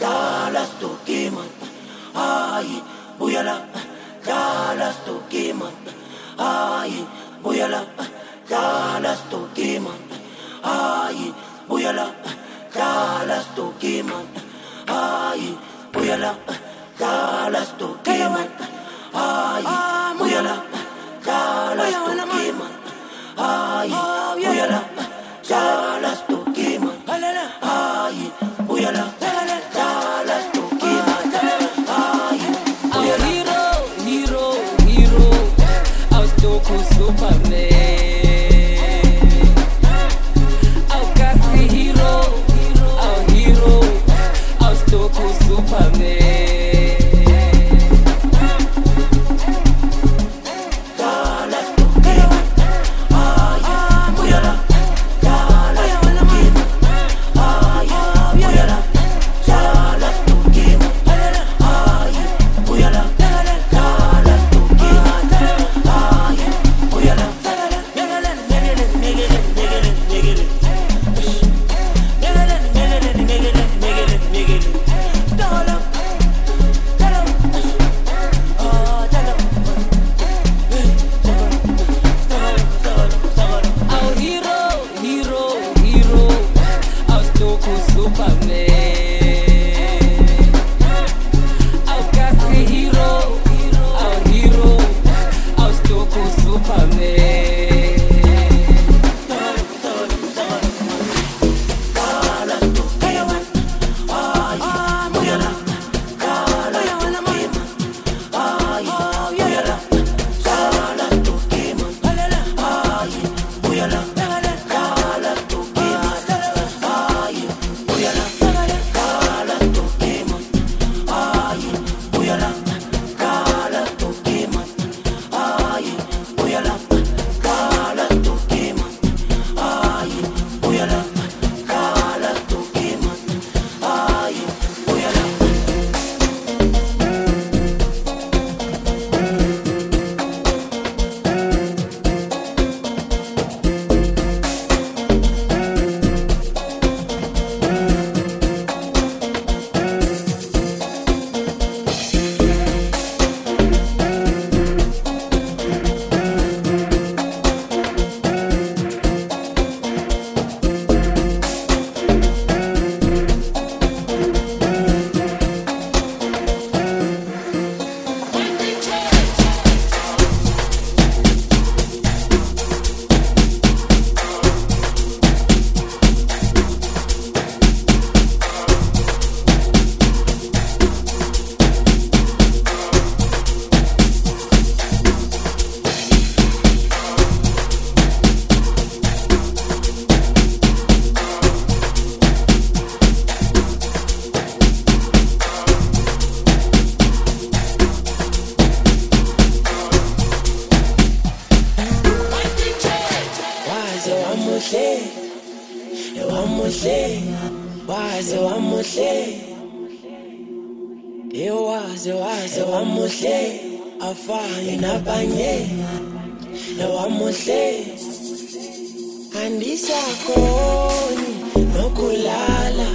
Jalastu kiman, ai bujala. Jalastu kiman, ai bujala. Jalastu kiman, ai bujala. Jalastu kiman, ai bujala. Jalastu kiman, ai bujala. Jalastu kiman, ai bujala. Jalastu afane nabanye nowamuhle andisakhoni nokulala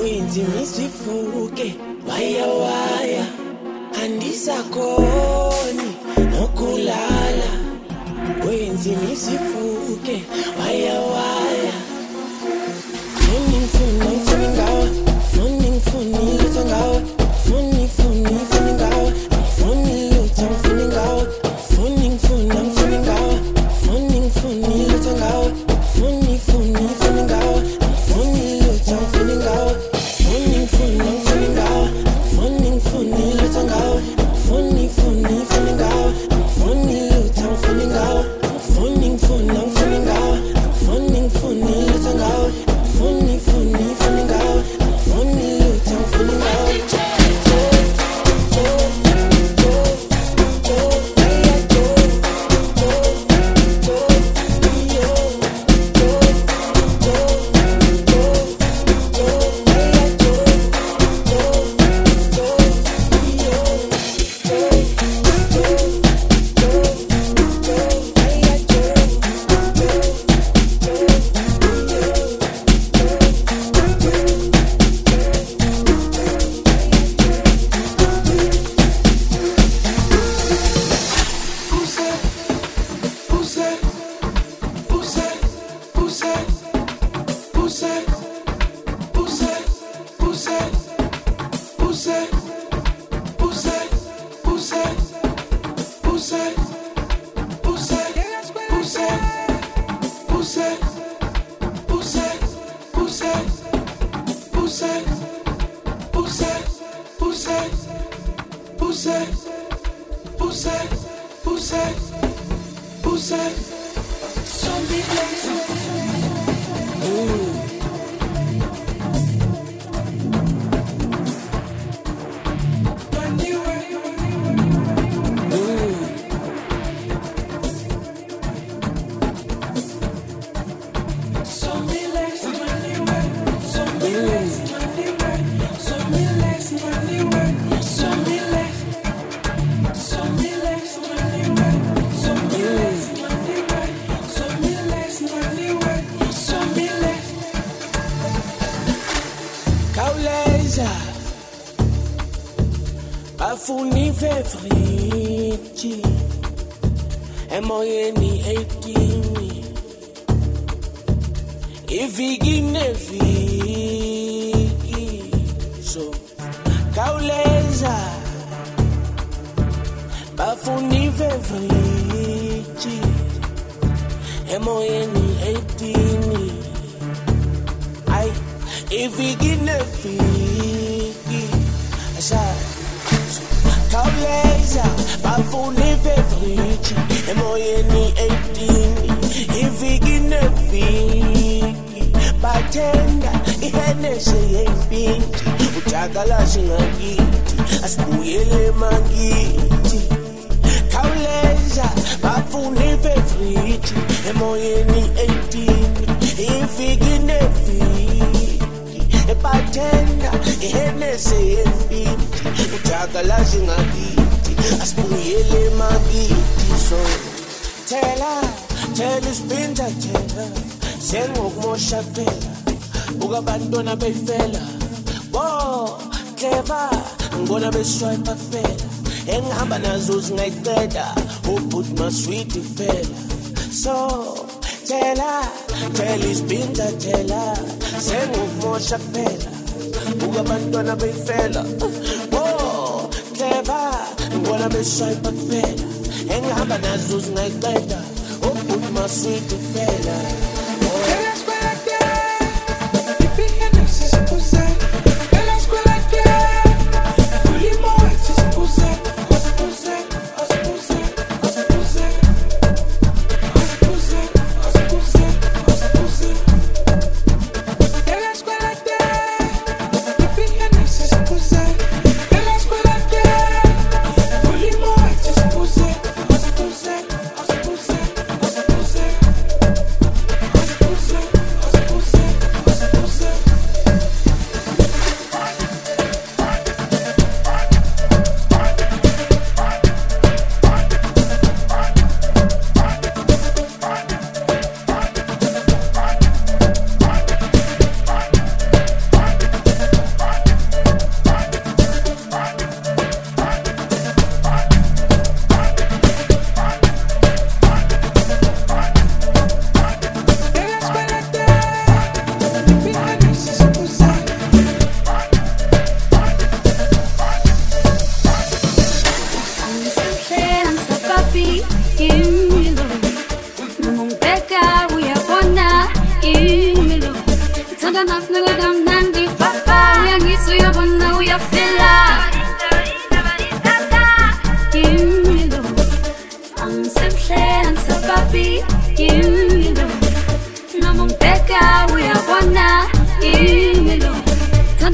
uyinzimisa ifuke waya waya. Andisakhoni nokulala uyinzimisa ifuke 50 emoyeni 18 iviki neviki so khawuleza. Bafuna ivevrici emoyeni 18 ayi iviki neviki khawuleza bafuna ifevriji emoyeni 18 iviki neviki. Bathenga ihenese yempinti ujakalashi ngakithi asibuyele emakithi khawuleza bafuna ifevriji emoyeni 18 iviki neviki. Ebathenga ihenese yempinti ujakalashi ngakithi asibuyele emakithi so thela thela isipinta thela sengokumosha kuphela buka abantwana befela. Bo clever ngibona beswipe kuphela. Engihamba nazo zingayiqeda ubhuti maswiti kuphela. So thela thela isipinta thela sengokumosha kuphela buka abantwana befela. bo clever ngibona beswipe kuphela. Engihamba nazo zingayiqeda ubhuti maswiti kuphela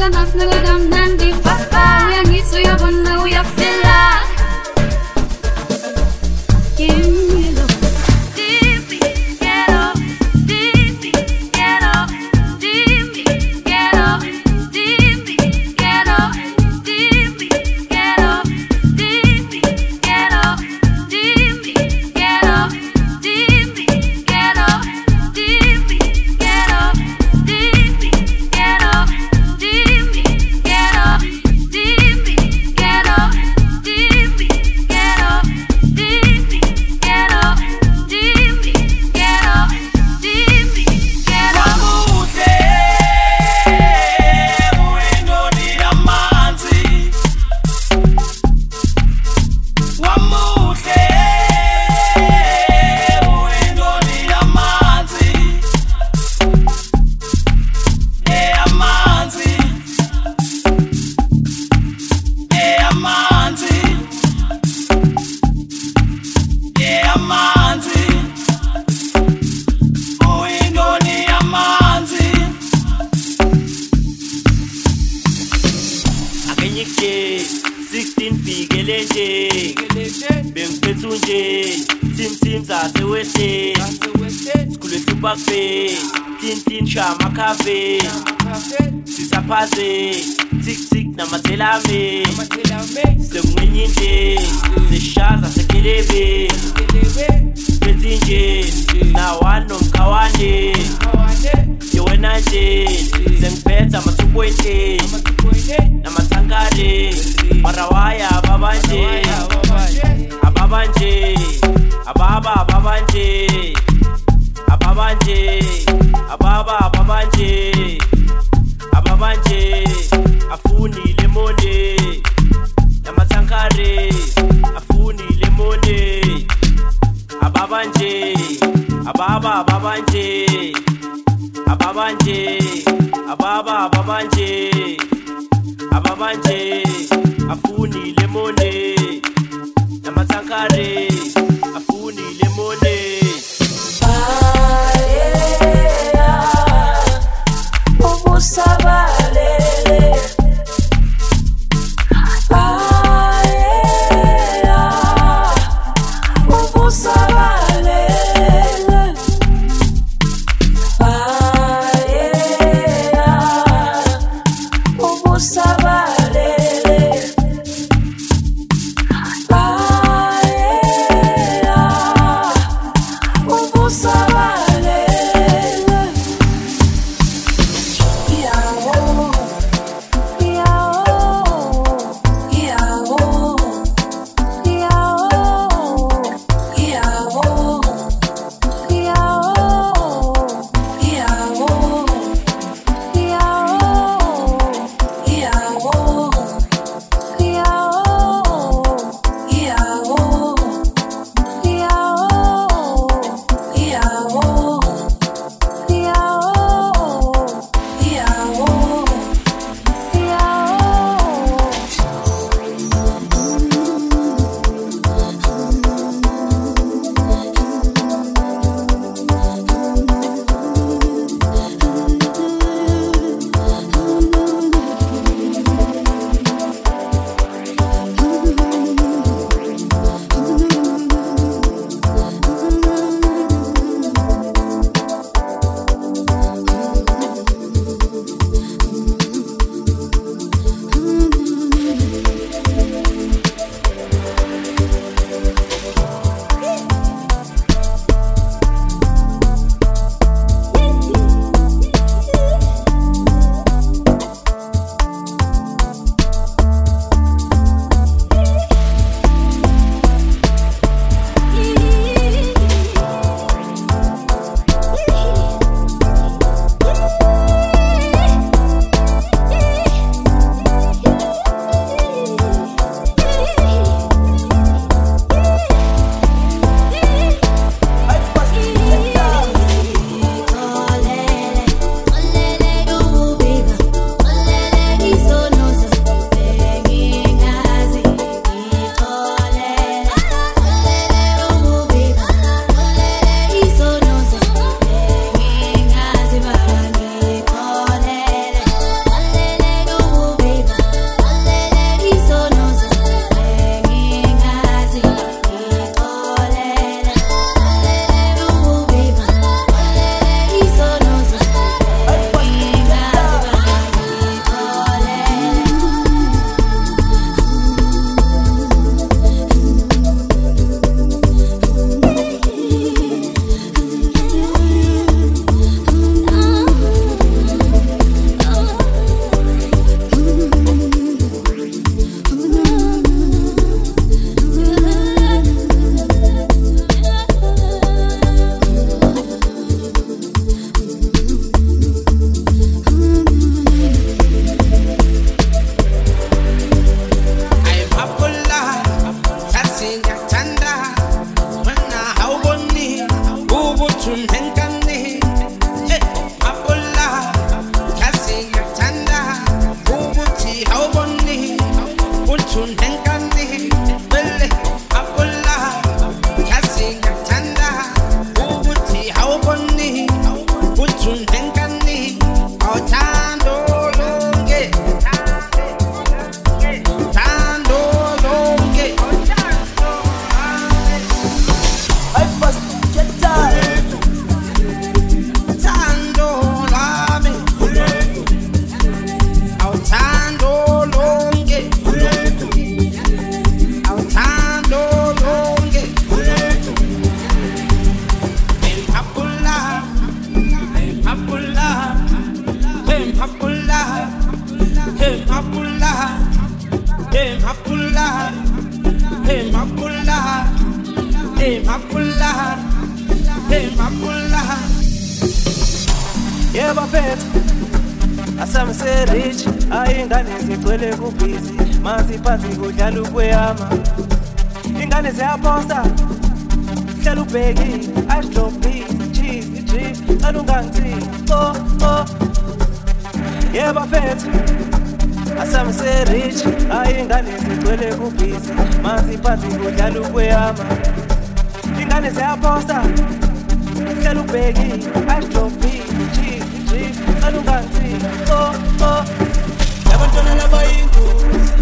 Ngithanda nakunika kamnandi papa ngenye 16 fikele nje bengiphethe unje tim tim sikhule hlupakbe tin tin shama cafe. Sisaphaze tik tik namathelame sekungenye nje. Seshaza sekelebe. Phethe nje nawani nomkhawane. Yewena nje sengiphetha ama-2.8 namathankare marawaya ababanje ababanje ababa ababanje ababanje ababa ababanje ababanje afuni lemone namathankare afuni lemone ababanje ababa ababanje ababanje ababa ababanje ababanje afuni lemone namathankare asamserich ayingane zigcwele kubhizi maziphansi kudlala ukweyama. Ingane ziyaphosta hlela ubheki asdrobhisi cheese drip cala ungangithini o o. Yebo mfethu. Asamserich ayingane zigcwele kubhizi maziphansi kudlala ukweyama. Ingane ziyaphosta hlela ubheki cheese drip cala ungangithini o o Labantwana labayingozi,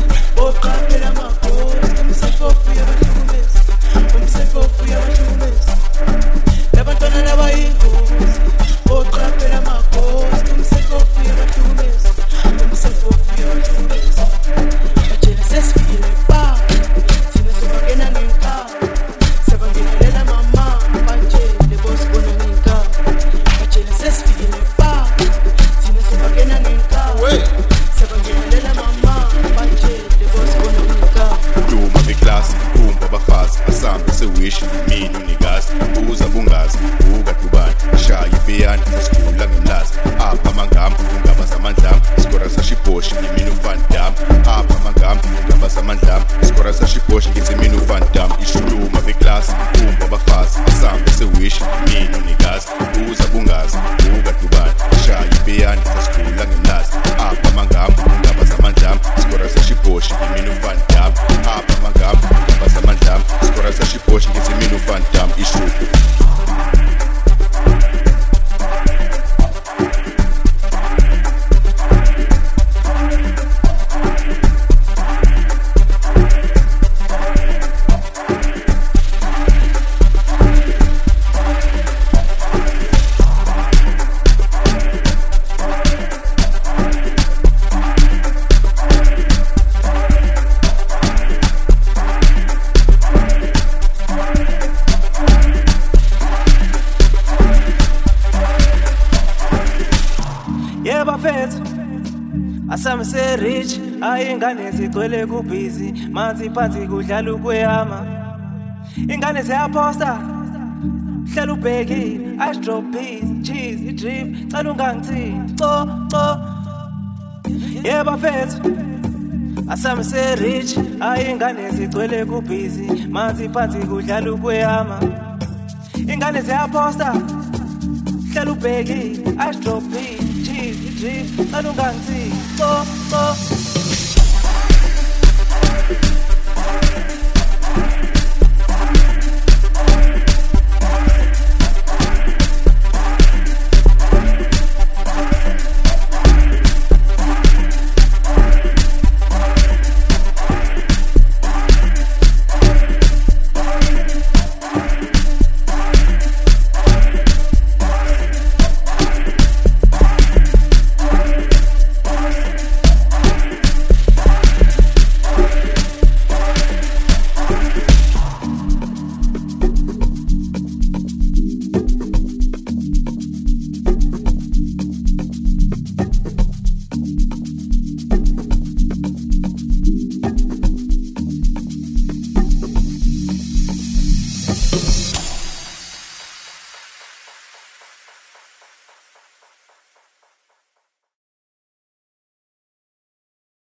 hayi ingane zigcwele kubhizi manzi phansi kudlala ukwehama. Ingane ziyaphosta hlala ubhekile ashdrop peas cheese idrip cala ungangithinti co co. Yeba fethu asami serich. Hayi ingane zigcwele kubhizi manzi phansi kudlala ukwehama. Ingane ziyaphosta hlala ubhekile ashdrop peas cheese idrip cala ungangithinti co co.